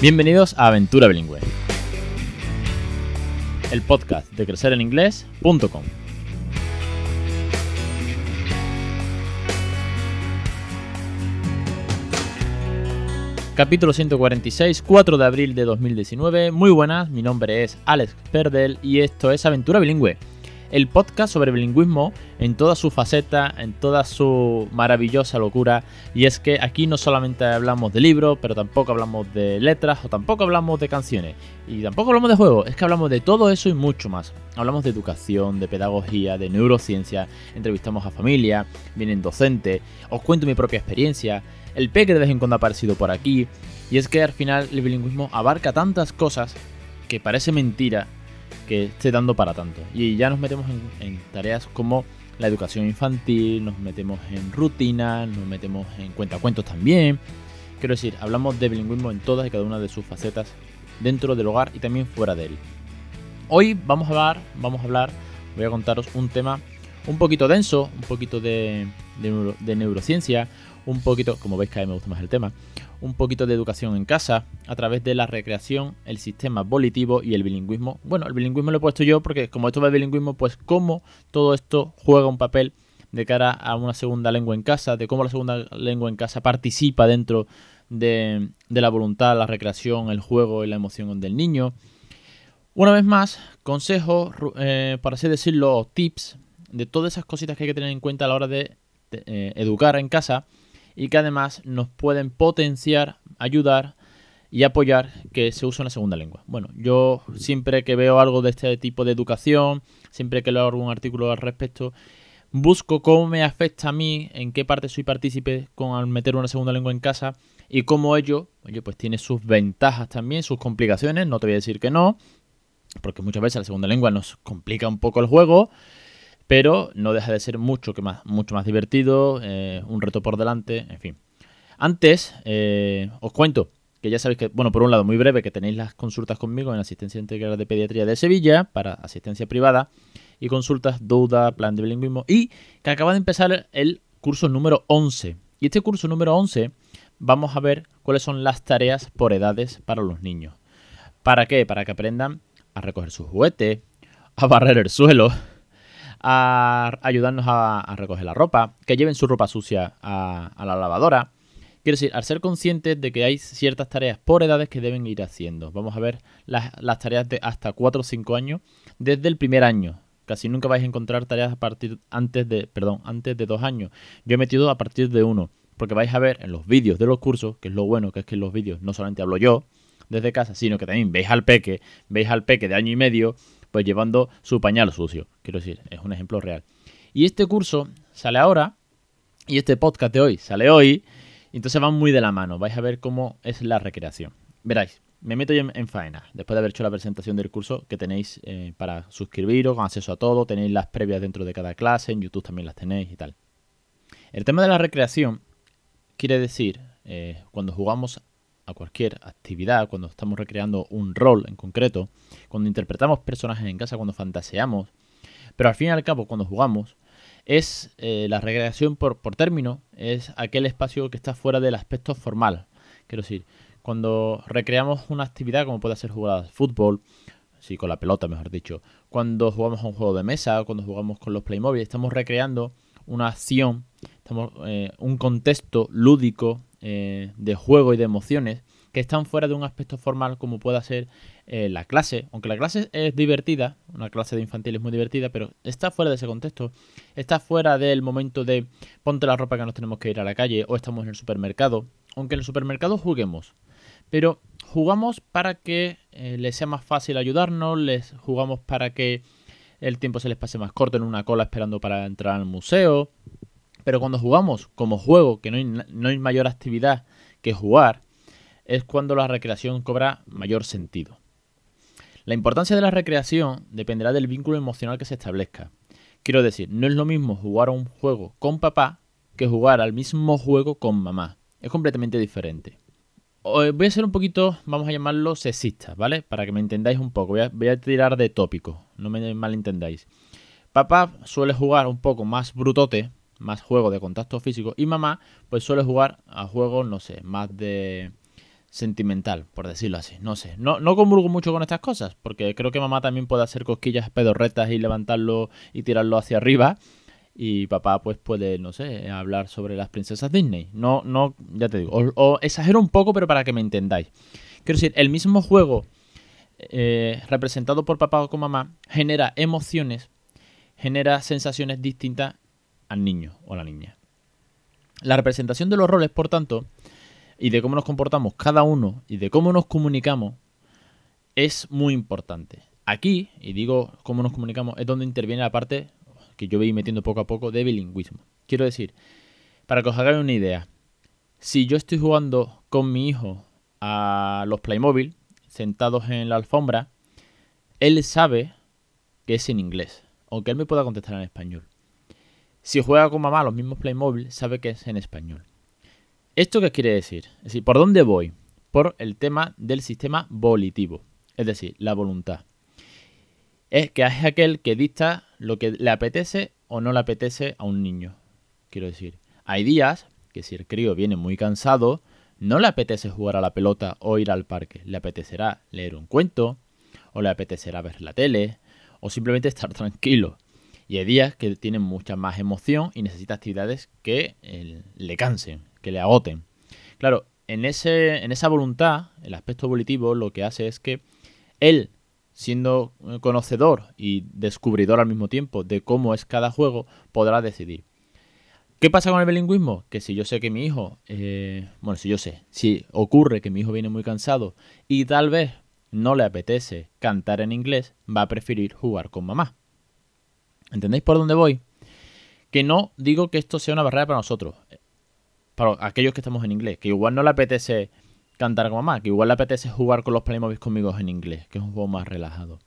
Bienvenidos a Aventura Bilingüe, el podcast de crecereninglés.com. Capítulo 146, 4 de abril de 2019. Muy buenas, mi nombre es Alex Perdel y esto es Aventura Bilingüe el podcast sobre bilingüismo en toda su faceta, en toda su maravillosa locura. Y es que aquí no solamente hablamos de libros, pero tampoco hablamos de letras o tampoco hablamos de canciones. Y tampoco hablamos de juegos, es que hablamos de todo eso y mucho más. Hablamos de educación, de pedagogía, de neurociencia, entrevistamos a familia, vienen docentes, os cuento mi propia experiencia, el P que de vez en cuando ha aparecido por aquí. Y es que al final el bilingüismo abarca tantas cosas que parece mentira que esté dando para tanto. Y ya nos metemos en, tareas como la educación infantil, nos metemos en rutinas, nos metemos en cuentacuentos también. Quiero decir, hablamos de bilingüismo en todas y cada una de sus facetas dentro del hogar y también fuera de él. Hoy vamos a hablar, vamos a hablar, voy a contaros un tema un poquito denso, un poquito de, de neurociencia, un poquito, como veis que a mí me gusta más el tema, un poquito de educación en casa a través de la recreación, el sistema volitivo y el bilingüismo. Bueno, el bilingüismo lo he puesto yo porque como esto va de bilingüismo, pues cómo todo esto juega un papel de cara a una segunda lengua en casa, de cómo la segunda lengua en casa participa dentro de, la voluntad, la recreación, el juego y la emoción del niño. Una vez más, consejos, eh, para así decirlo, tips de todas esas cositas que hay que tener en cuenta a la hora de, eh, educar en casa y que además nos pueden potenciar, ayudar y apoyar que se use una segunda lengua. Bueno, yo siempre que veo algo de este tipo de educación, siempre que leo algún artículo al respecto, busco cómo me afecta a mí, en qué parte soy partícipe con meter una segunda lengua en casa y cómo ello, oye, pues tiene sus ventajas también, sus complicaciones, no te voy a decir que no, porque muchas veces la segunda lengua nos complica un poco el juego, pero no deja de ser mucho, más divertido, eh, un reto por delante, en fin. Antes, eh, os cuento que ya sabéis que, bueno, por un lado, muy breve, que tenéis las consultas conmigo en Asistencia Integral de Pediatría de Sevilla para asistencia privada y consultas, duda, plan de bilingüismo y que acaba de empezar el curso número 11. Y este curso número 11 vamos a ver cuáles son las tareas por edades para los niños. ¿Para qué? Para que aprendan a recoger sus juguetes, a barrer el suelo, a ayudarnos a, recoger la ropa, que lleven su ropa sucia a, la lavadora. Quiero decir, al ser conscientes de que hay ciertas tareas por edades que deben ir haciendo. Vamos a ver las, tareas de hasta 4 o 5 años desde el primer año. Casi nunca vais a encontrar tareas a partir antes de, perdón, antes de 2 años. Yo he metido a partir de 1, porque vais a ver en los vídeos de los cursos, que es lo bueno, que es que en los vídeos no solamente hablo yo desde casa, sino que también veis al peque, veis al peque de año y medio pues llevando su pañal sucio. Quiero decir, es un ejemplo real. Y este curso sale ahora, y este podcast de hoy sale hoy, entonces van muy de la mano. Vais a ver cómo es la recreación. Veráis, me meto yo en, faena, después de haber hecho la presentación del curso que tenéis eh, para suscribiros, con acceso a todo, tenéis las previas dentro de cada clase, en YouTube también las tenéis y tal. El tema de la recreación quiere decir, eh, cuando jugamos a cualquier actividad, cuando estamos recreando un rol en concreto, cuando interpretamos personajes en casa, cuando fantaseamos, pero al fin y al cabo cuando jugamos, es eh, la recreación por, por término, es aquel espacio que está fuera del aspecto formal. Quiero decir, cuando recreamos una actividad como puede ser jugar al fútbol, sí, con la pelota mejor dicho, cuando jugamos a un juego de mesa, cuando jugamos con los Playmobil, estamos recreando una acción, estamos, eh, un contexto lúdico eh, de juego y de emociones que están fuera de un aspecto formal como pueda ser eh, la clase. Aunque la clase es divertida, una clase de infantil es muy divertida, pero está fuera de ese contexto. Está fuera del momento de ponte la ropa que nos tenemos que ir a la calle o estamos en el supermercado. Aunque en el supermercado juguemos. Pero jugamos para que eh, les sea más fácil ayudarnos, les jugamos para que el tiempo se les pase más corto en una cola esperando para entrar al museo. Pero cuando jugamos como juego, que no hay, no hay mayor actividad que jugar, es cuando la recreación cobra mayor sentido. La importancia de la recreación dependerá del vínculo emocional que se establezca. Quiero decir, no es lo mismo jugar a un juego con papá que jugar al mismo juego con mamá. Es completamente diferente. Voy a ser un poquito, vamos a llamarlo sexista, ¿vale? Para que me entendáis un poco. Voy a, voy a tirar de tópico, no me malentendáis. Papá suele jugar un poco más brutote, más juego de contacto físico y mamá pues suele jugar a juegos, no sé, más de sentimental, por decirlo así. No sé. No, no convulgo mucho con estas cosas, porque creo que mamá también puede hacer cosquillas pedorretas y levantarlo y tirarlo hacia arriba. Y papá, pues puede, no sé, hablar sobre las princesas Disney. No, no, ya te digo. O, exagero un poco, pero para que me entendáis. Quiero decir, el mismo juego eh, representado por papá o con mamá genera emociones, genera sensaciones distintas al niño o la niña. La representación de los roles, por tanto, y de cómo nos comportamos cada uno y de cómo nos comunicamos es muy importante. Aquí, y digo cómo nos comunicamos, es donde interviene la parte que yo voy metiendo poco a poco de bilingüismo. Quiero decir, para que os hagáis una idea, si yo estoy jugando con mi hijo a los Playmobil, sentados en la alfombra, él sabe que es en inglés, aunque él me pueda contestar en español. Si juega con mamá los mismos Playmobil, sabe que es en español. ¿Esto qué quiere decir? Es decir, ¿por dónde voy? Por el tema del sistema volitivo, es decir, la voluntad. Es que es aquel que dicta lo que le apetece o no le apetece a un niño. Quiero decir, hay días que si el crío viene muy cansado, no le apetece jugar a la pelota o ir al parque. Le apetecerá leer un cuento, o le apetecerá ver la tele, o simplemente estar tranquilo. Y hay días que tienen mucha más emoción y necesita actividades que le cansen, que le agoten. Claro, en, en esa voluntad, el aspecto volitivo lo que hace es que él, siendo conocedor y descubridor al mismo tiempo de cómo es cada juego, podrá decidir. ¿Qué pasa con el bilingüismo? Que si yo sé que mi hijo, eh, bueno, si yo sé, si ocurre que mi hijo viene muy cansado y tal vez no le apetece cantar en inglés, va a preferir jugar con mamá. ¿Entendéis por dónde voy? Que no digo que esto sea una barrera para nosotros para aquellos que estamos en inglés, que igual no le apetece cantar con mamá, que igual le apetece jugar con los Playmobil conmigo en inglés, que es un juego más relajado.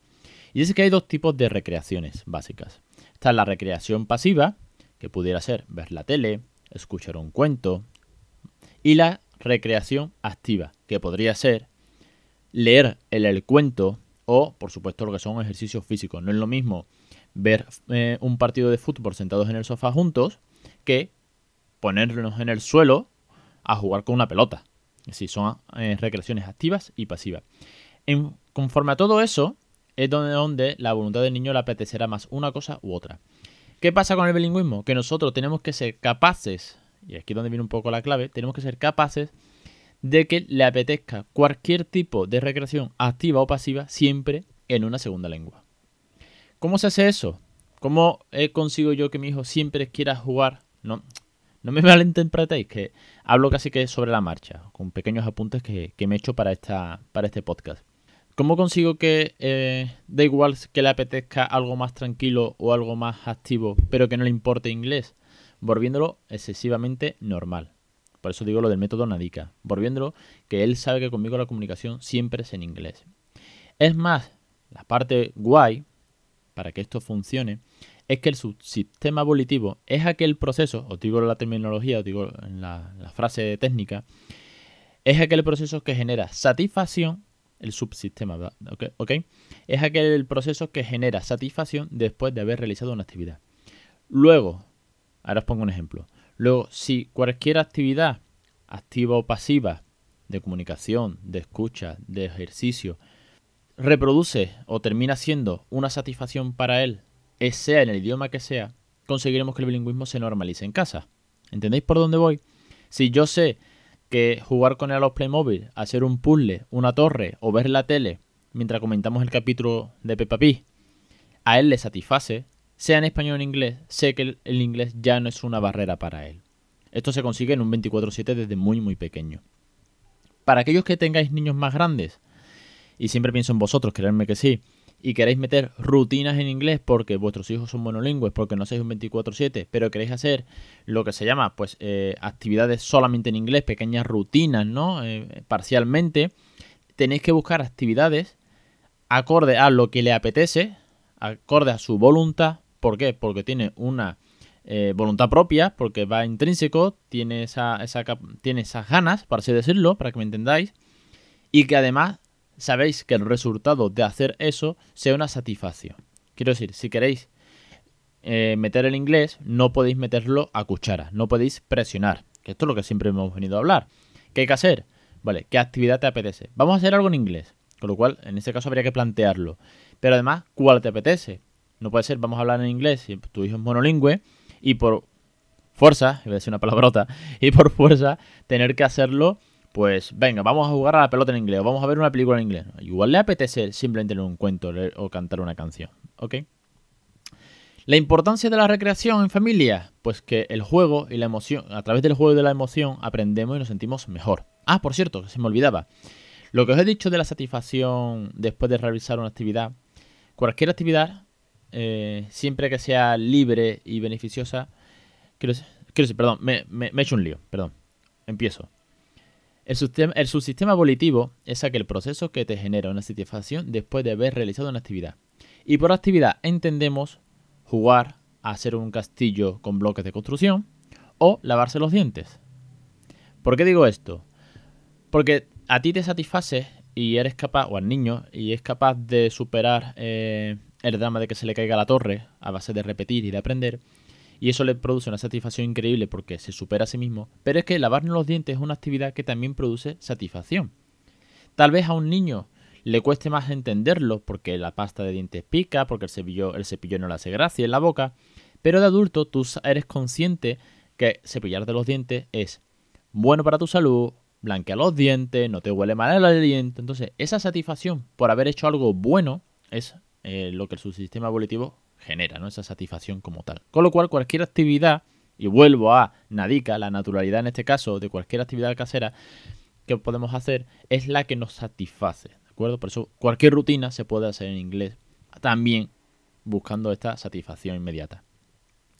Y es que hay dos tipos de recreaciones básicas. Está la recreación pasiva, que pudiera ser ver la tele, escuchar un cuento, y la recreación activa, que podría ser leer el, cuento o, por supuesto, lo que son ejercicios físicos. No es lo mismo ver eh, un partido de fútbol sentados en el sofá juntos que ponernos en el suelo a jugar con una pelota. Es decir, son eh, recreaciones activas y pasivas. En, conforme a todo eso, es donde, donde la voluntad del niño le apetecerá más una cosa u otra. ¿Qué pasa con el bilingüismo? Que nosotros tenemos que ser capaces, y aquí es donde viene un poco la clave, tenemos que ser capaces de que le apetezca cualquier tipo de recreación activa o pasiva siempre en una segunda lengua. ¿Cómo se hace eso? ¿Cómo eh, consigo yo que mi hijo siempre quiera jugar? No, no me malinterpretéis, que hablo casi que sobre la marcha, con pequeños apuntes que, me he hecho para, esta, para este podcast. ¿Cómo consigo que eh, da igual que le apetezca algo más tranquilo o algo más activo, pero que no le importe inglés? Volviéndolo excesivamente normal. Por eso digo lo del método Nadica. Volviéndolo que él sabe que conmigo la comunicación siempre es en inglés. Es más, la parte guay, para que esto funcione, es que el subsistema volitivo es aquel proceso, os digo la terminología, os digo la, frase técnica, es aquel proceso que genera satisfacción, el subsistema, ¿ok? Es aquel proceso que genera satisfacción después de haber realizado una actividad. Luego, ahora os pongo un ejemplo. Luego, si cualquier actividad, activa o pasiva, de comunicación, de escucha, de ejercicio, reproduce o termina siendo una satisfacción para él sea en el idioma que sea, conseguiremos que el bilingüismo se normalice en casa. ¿Entendéis por dónde voy? Si yo sé que jugar con él a los Playmobil, hacer un puzzle, una torre o ver la tele mientras comentamos el capítulo de Peppa Pig, a él le satisface, sea en español o en inglés, sé que el, inglés ya no es una barrera para él. Esto se consigue en un 24/7 desde muy muy pequeño. Para aquellos que tengáis niños más grandes, y siempre pienso en vosotros, creedme que sí, y queréis meter rutinas en inglés porque vuestros hijos son monolingües, porque no sois un 24/7, pero queréis hacer lo que se llama pues eh, actividades solamente en inglés, pequeñas rutinas, ¿no? Eh, parcialmente, tenéis que buscar actividades acorde a lo que le apetece, acorde a su voluntad. ¿Por qué? Porque tiene una eh, voluntad propia, porque va intrínseco, tiene, esa, esas ganas, para así decirlo, para que me entendáis, y que además sabéis que el resultado de hacer eso sea una satisfacción. Quiero decir, si queréis eh, meter el inglés, no podéis meterlo a cuchara, no podéis presionar, que esto es lo que siempre hemos venido a hablar. ¿Qué hay que hacer? Vale, ¿qué actividad te apetece? Vamos a hacer algo en inglés, con lo cual en ese caso habría que plantearlo. Pero además, ¿cuál te apetece? No puede ser, vamos a hablar en inglés si tu hijo es monolingüe y por fuerza, iba a decir una palabrota, y por fuerza tener que hacerlo, pues venga, vamos a jugar a la pelota en inglés, o vamos a ver una película en inglés. Igual le apetece simplemente leer un cuento o cantar una canción, ¿ok? La importancia de la recreación en familia, pues que el juego y la emoción, a través del juego y de la emoción aprendemos y nos sentimos mejor. Ah, por cierto, se me olvidaba. Lo que os he dicho de la satisfacción después de realizar una actividad, cualquier actividad, eh, siempre que sea libre y beneficiosa, quiero, decir, perdón, me, he hecho un lío, perdón. Empiezo. El, el subsistema volitivo es aquel proceso que te genera una satisfacción después de haber realizado una actividad. Y por actividad entendemos jugar hacer un castillo con bloques de construcción o lavarse los dientes. ¿Por qué digo esto? Porque a ti te satisface y eres capaz, o al niño, y es capaz de superar eh, el drama de que se le caiga la torre a base de repetir y de aprender. Y eso le produce una satisfacción increíble porque se supera a sí mismo. Pero es que lavarnos los dientes es una actividad que también produce satisfacción. Tal vez a un niño le cueste más entenderlo porque la pasta de dientes pica, porque el cepillo, el cepillo no le hace gracia en la boca, pero de adulto tú eres consciente que cepillarte los dientes es bueno para tu salud, blanquea los dientes, no te huele mal el aliento. Entonces, esa satisfacción por haber hecho algo bueno es eh, lo que el subsistema evolutivo genera, ¿no? Esa satisfacción como tal. Con lo cual, cualquier actividad, y vuelvo a Nadica, la naturalidad en este caso, de cualquier actividad casera que podemos hacer, es la que nos satisface. Por eso cualquier rutina se puede hacer en inglés, también buscando esta satisfacción inmediata.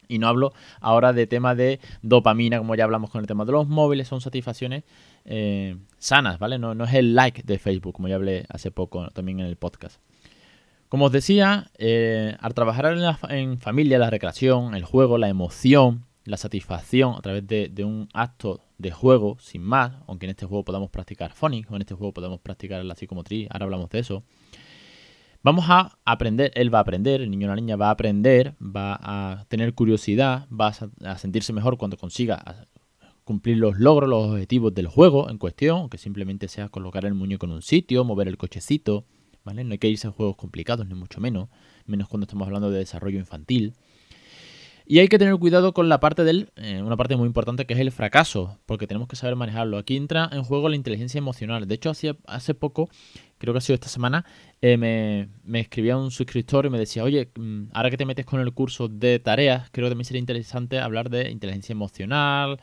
Y no hablo ahora de tema de dopamina, como ya hablamos con el tema de los móviles, son satisfacciones eh, sanas, ¿vale? No, es el like de Facebook, como ya hablé hace poco también en el podcast. Como os decía, eh, al trabajar en, en, familia, la recreación, el juego, la emoción, la satisfacción a través de, un acto de juego, sin más, aunque en este juego podamos practicar phonics o en este juego podamos practicar la psicomotriz, ahora hablamos de eso. Vamos a aprender, él va a aprender, el niño o la niña va a aprender, va a tener curiosidad, va a sentirse mejor cuando consiga cumplir los logros, los objetivos del juego en cuestión, aunque simplemente sea colocar el muñeco en un sitio, mover el cochecito, ¿vale? No hay que irse a juegos complicados, ni mucho menos, menos cuando estamos hablando de desarrollo infantil. Y hay que tener cuidado con la parte del, eh, una parte muy importante que es el fracaso, porque tenemos que saber manejarlo. Aquí entra en juego la inteligencia emocional. De hecho, hace, hace poco, creo que ha sido esta semana, eh, me, me, escribía un suscriptor y me decía, oye, mm, ahora que te metes con el curso de tareas, creo que también sería interesante hablar de inteligencia emocional,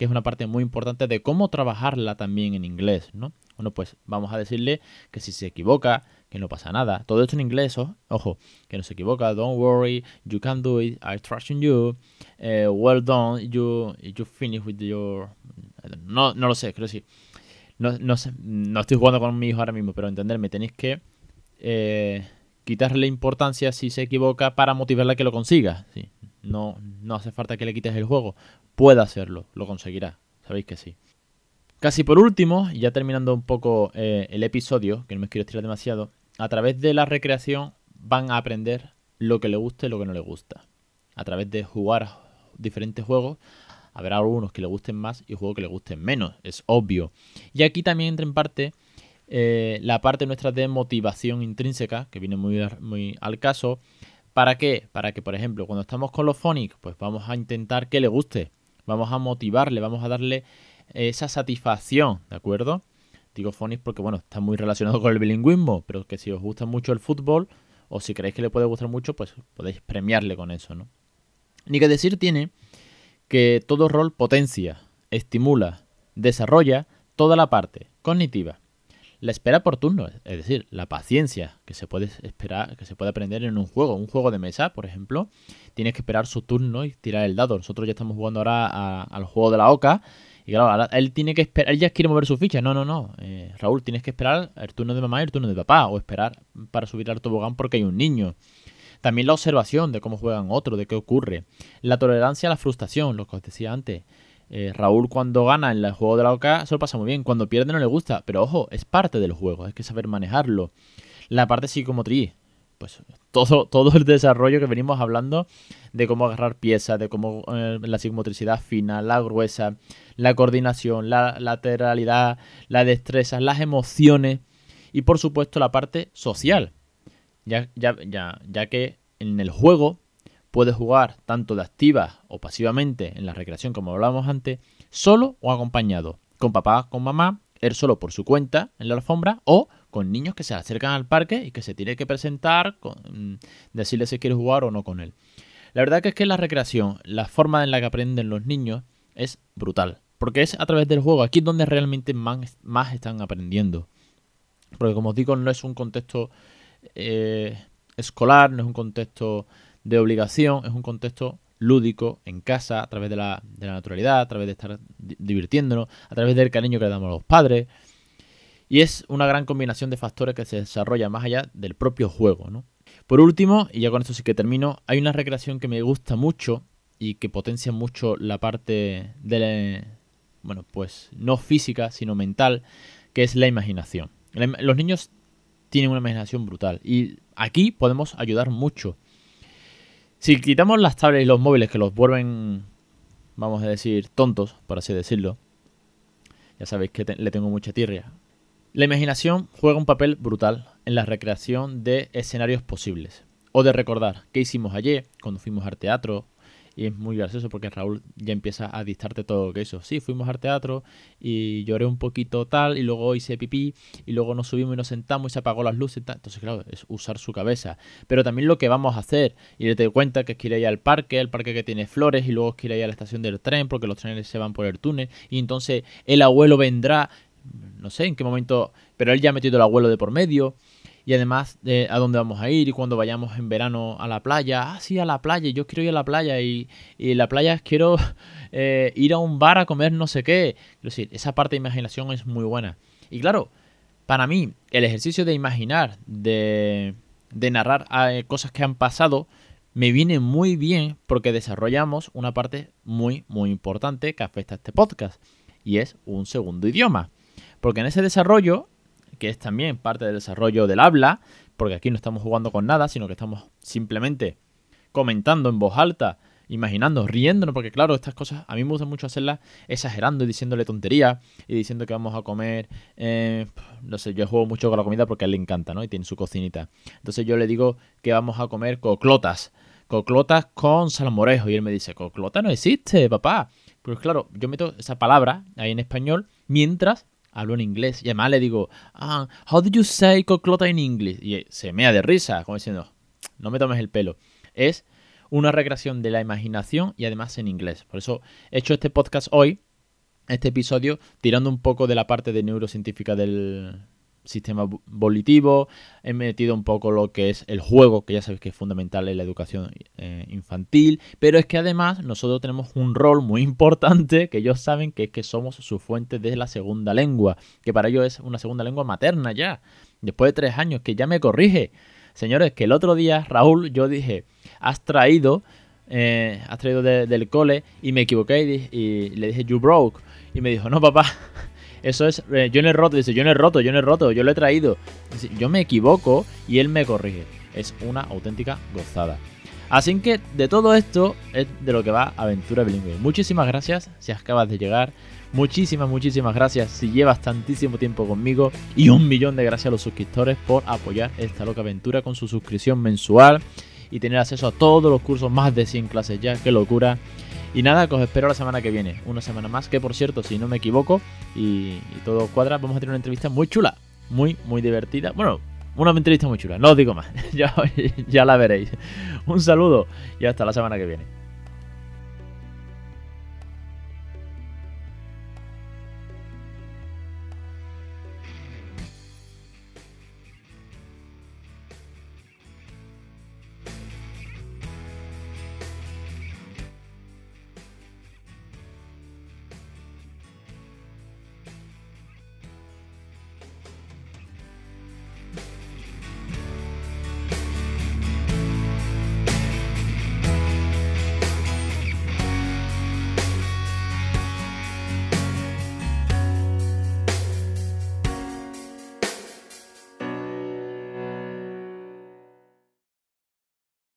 que es una parte muy importante de cómo trabajarla también en inglés, ¿no? Bueno, pues vamos a decirle que si se equivoca, que no pasa nada. Todo esto en inglés, ojo, que no se equivoca. Don't worry, you can do it. I trust in you. Eh, well done, you, you finish with your. No, no lo sé, creo que sí. No, no, sé, no estoy jugando con mi hijo ahora mismo, pero entenderme, tenéis que eh, quitarle importancia si se equivoca para motivarle a que lo consiga. Sí. No, no hace falta que le quites el juego. Puede hacerlo, lo conseguirá. Sabéis que sí. Casi por último, ya terminando un poco eh, el episodio, que no me quiero estirar demasiado, a través de la recreación van a aprender lo que le gusta y lo que no le gusta. A través de jugar diferentes juegos, habrá algunos que le gusten más y juegos que le gusten menos, es obvio. Y aquí también entra en parte eh, la parte nuestra de motivación intrínseca, que viene muy, muy al caso. ¿Para qué? Para que, por ejemplo, cuando estamos con los phonics, pues vamos a intentar que le guste. Vamos a motivarle, vamos a darle esa satisfacción, ¿de acuerdo? Digo phonics porque, bueno, está muy relacionado con el bilingüismo, pero que si os gusta mucho el fútbol o si creéis que le puede gustar mucho, pues podéis premiarle con eso, ¿no? Ni que decir tiene que todo rol potencia, estimula, desarrolla toda la parte cognitiva. La espera por turno, es decir, la paciencia que se puede esperar, que se puede aprender en un juego, un juego de mesa, por ejemplo, tienes que esperar su turno y tirar el dado. Nosotros ya estamos jugando ahora al juego de la oca y claro, él tiene que esperar, él ya quiere mover su ficha. No, no, no. Eh, Raúl, tienes que esperar el turno de mamá y el turno de papá. O esperar para subir al tobogán porque hay un niño. También la observación de cómo juegan otros, de qué ocurre. La tolerancia a la frustración, lo que os decía antes. Eh, Raúl cuando gana en el juego de la OCA se lo pasa muy bien. Cuando pierde no le gusta. Pero ojo, es parte del juego. Hay que saber manejarlo. La parte psicomotriz. pues todo, todo el desarrollo que venimos hablando de cómo agarrar piezas, de cómo eh, la psicomotricidad fina, la gruesa, la coordinación, la lateralidad, la destreza, las emociones y por supuesto la parte social. Ya, ya, ya, ya que en el juego puedes jugar tanto de activa o pasivamente en la recreación como hablábamos antes, solo o acompañado, con papá, con mamá, él solo por su cuenta en la alfombra o con niños que se acercan al parque y que se tiene que presentar, con, mm, decirle si quiere jugar o no con él. La verdad que es que la recreación, la forma en la que aprenden los niños es brutal. Porque es a través del juego, aquí es donde realmente más, más están aprendiendo. Porque como os digo, no es un contexto eh, escolar, no es un contexto de obligación, es un contexto lúdico en casa, a través de la, de la naturalidad, a través de estar divirtiéndonos, a través del cariño que le damos a los padres. Y es una gran combinación de factores que se desarrolla más allá del propio juego, ¿no? Por último, y ya con esto sí que termino, hay una recreación que me gusta mucho y que potencia mucho la parte de, bueno, pues no física, sino mental, que es la imaginación. Los niños tienen una imaginación brutal y aquí podemos ayudar mucho. Si quitamos las tablets y los móviles que los vuelven, vamos a decir, tontos, por así decirlo, ya sabéis que le tengo mucha tierra la imaginación juega un papel brutal en la recreación de escenarios posibles. O de recordar qué hicimos ayer cuando fuimos al teatro. Y es muy gracioso porque Raúl ya empieza a dictarte todo lo que hizo. Sí, fuimos al teatro y lloré un poquito tal, y luego hice pipí, y luego nos subimos y nos sentamos y se apagó las luces. Tal. Entonces, claro, es usar su cabeza. Pero también lo que vamos a hacer. Y te cuenta que es que ir al parque, el parque que tiene flores, y luego es que ir a la estación del tren, porque los trenes se van por el túnel. Y entonces el abuelo vendrá no sé en qué momento, pero él ya ha metido el abuelo de por medio. Y además de a dónde vamos a ir y cuando vayamos en verano a la playa. Ah, sí, a la playa, yo quiero ir a la playa y, y la playa quiero eh, ir a un bar a comer no sé qué. Es decir, esa parte de imaginación es muy buena. Y claro, para mí, el ejercicio de imaginar, de, de narrar eh, cosas que han pasado, me viene muy bien porque desarrollamos una parte muy, muy importante que afecta a este podcast. Y es un segundo idioma. Porque en ese desarrollo, que es también parte del desarrollo del habla, porque aquí no estamos jugando con nada, sino que estamos simplemente comentando en voz alta, imaginando, riéndonos, porque claro, estas cosas a mí me gusta mucho hacerlas exagerando y diciéndole tonterías y diciendo que vamos a comer, eh, no sé, yo juego mucho con la comida porque a él le encanta, ¿no? Y tiene su cocinita. Entonces yo le digo que vamos a comer coclotas, coclotas con salmorejo y él me dice, coclota no existe, papá. Pues claro, yo meto esa palabra ahí en español mientras hablo en inglés. Y además le digo, ah, how do you say coclota in English? Y se mea de risa, como diciendo, no me tomes el pelo. Es una recreación de la imaginación y además en inglés. Por eso he hecho este podcast hoy, este episodio, tirando un poco de la parte de neurocientífica del, sistema volitivo, he metido un poco lo que es el juego, que ya sabéis que es fundamental en la educación eh, infantil, pero es que además nosotros tenemos un rol muy importante que ellos saben que es que somos su fuente de la segunda lengua, que para ellos es una segunda lengua materna ya, después de tres años, que ya me corrige. Señores, que el otro día, Raúl, yo dije, has traído, eh, has traído del cole y me equivoqué y, y le dije, you broke. Y me dijo, no, papá, eso es, eh, yo no he roto, dice, yo no he roto, yo no he roto, yo lo he traído. yo me equivoco y él me corrige. Es una auténtica gozada. Así que de todo esto es de lo que va Aventura Bilingüe. Muchísimas gracias si acabas de llegar. Muchísimas, muchísimas gracias si llevas tantísimo tiempo conmigo. Y un millón de gracias a los suscriptores por apoyar esta loca aventura con su suscripción mensual y tener acceso a todos los cursos, más de 100 clases ya. ¡Qué locura! Y nada, que os espero la semana que viene. Una semana más, que por cierto, si no me equivoco y, todo cuadra, vamos a tener una entrevista muy chula. Muy, muy divertida. Bueno, una entrevista muy chula, no os digo más. ya, ya la veréis. Un saludo y hasta la semana que viene.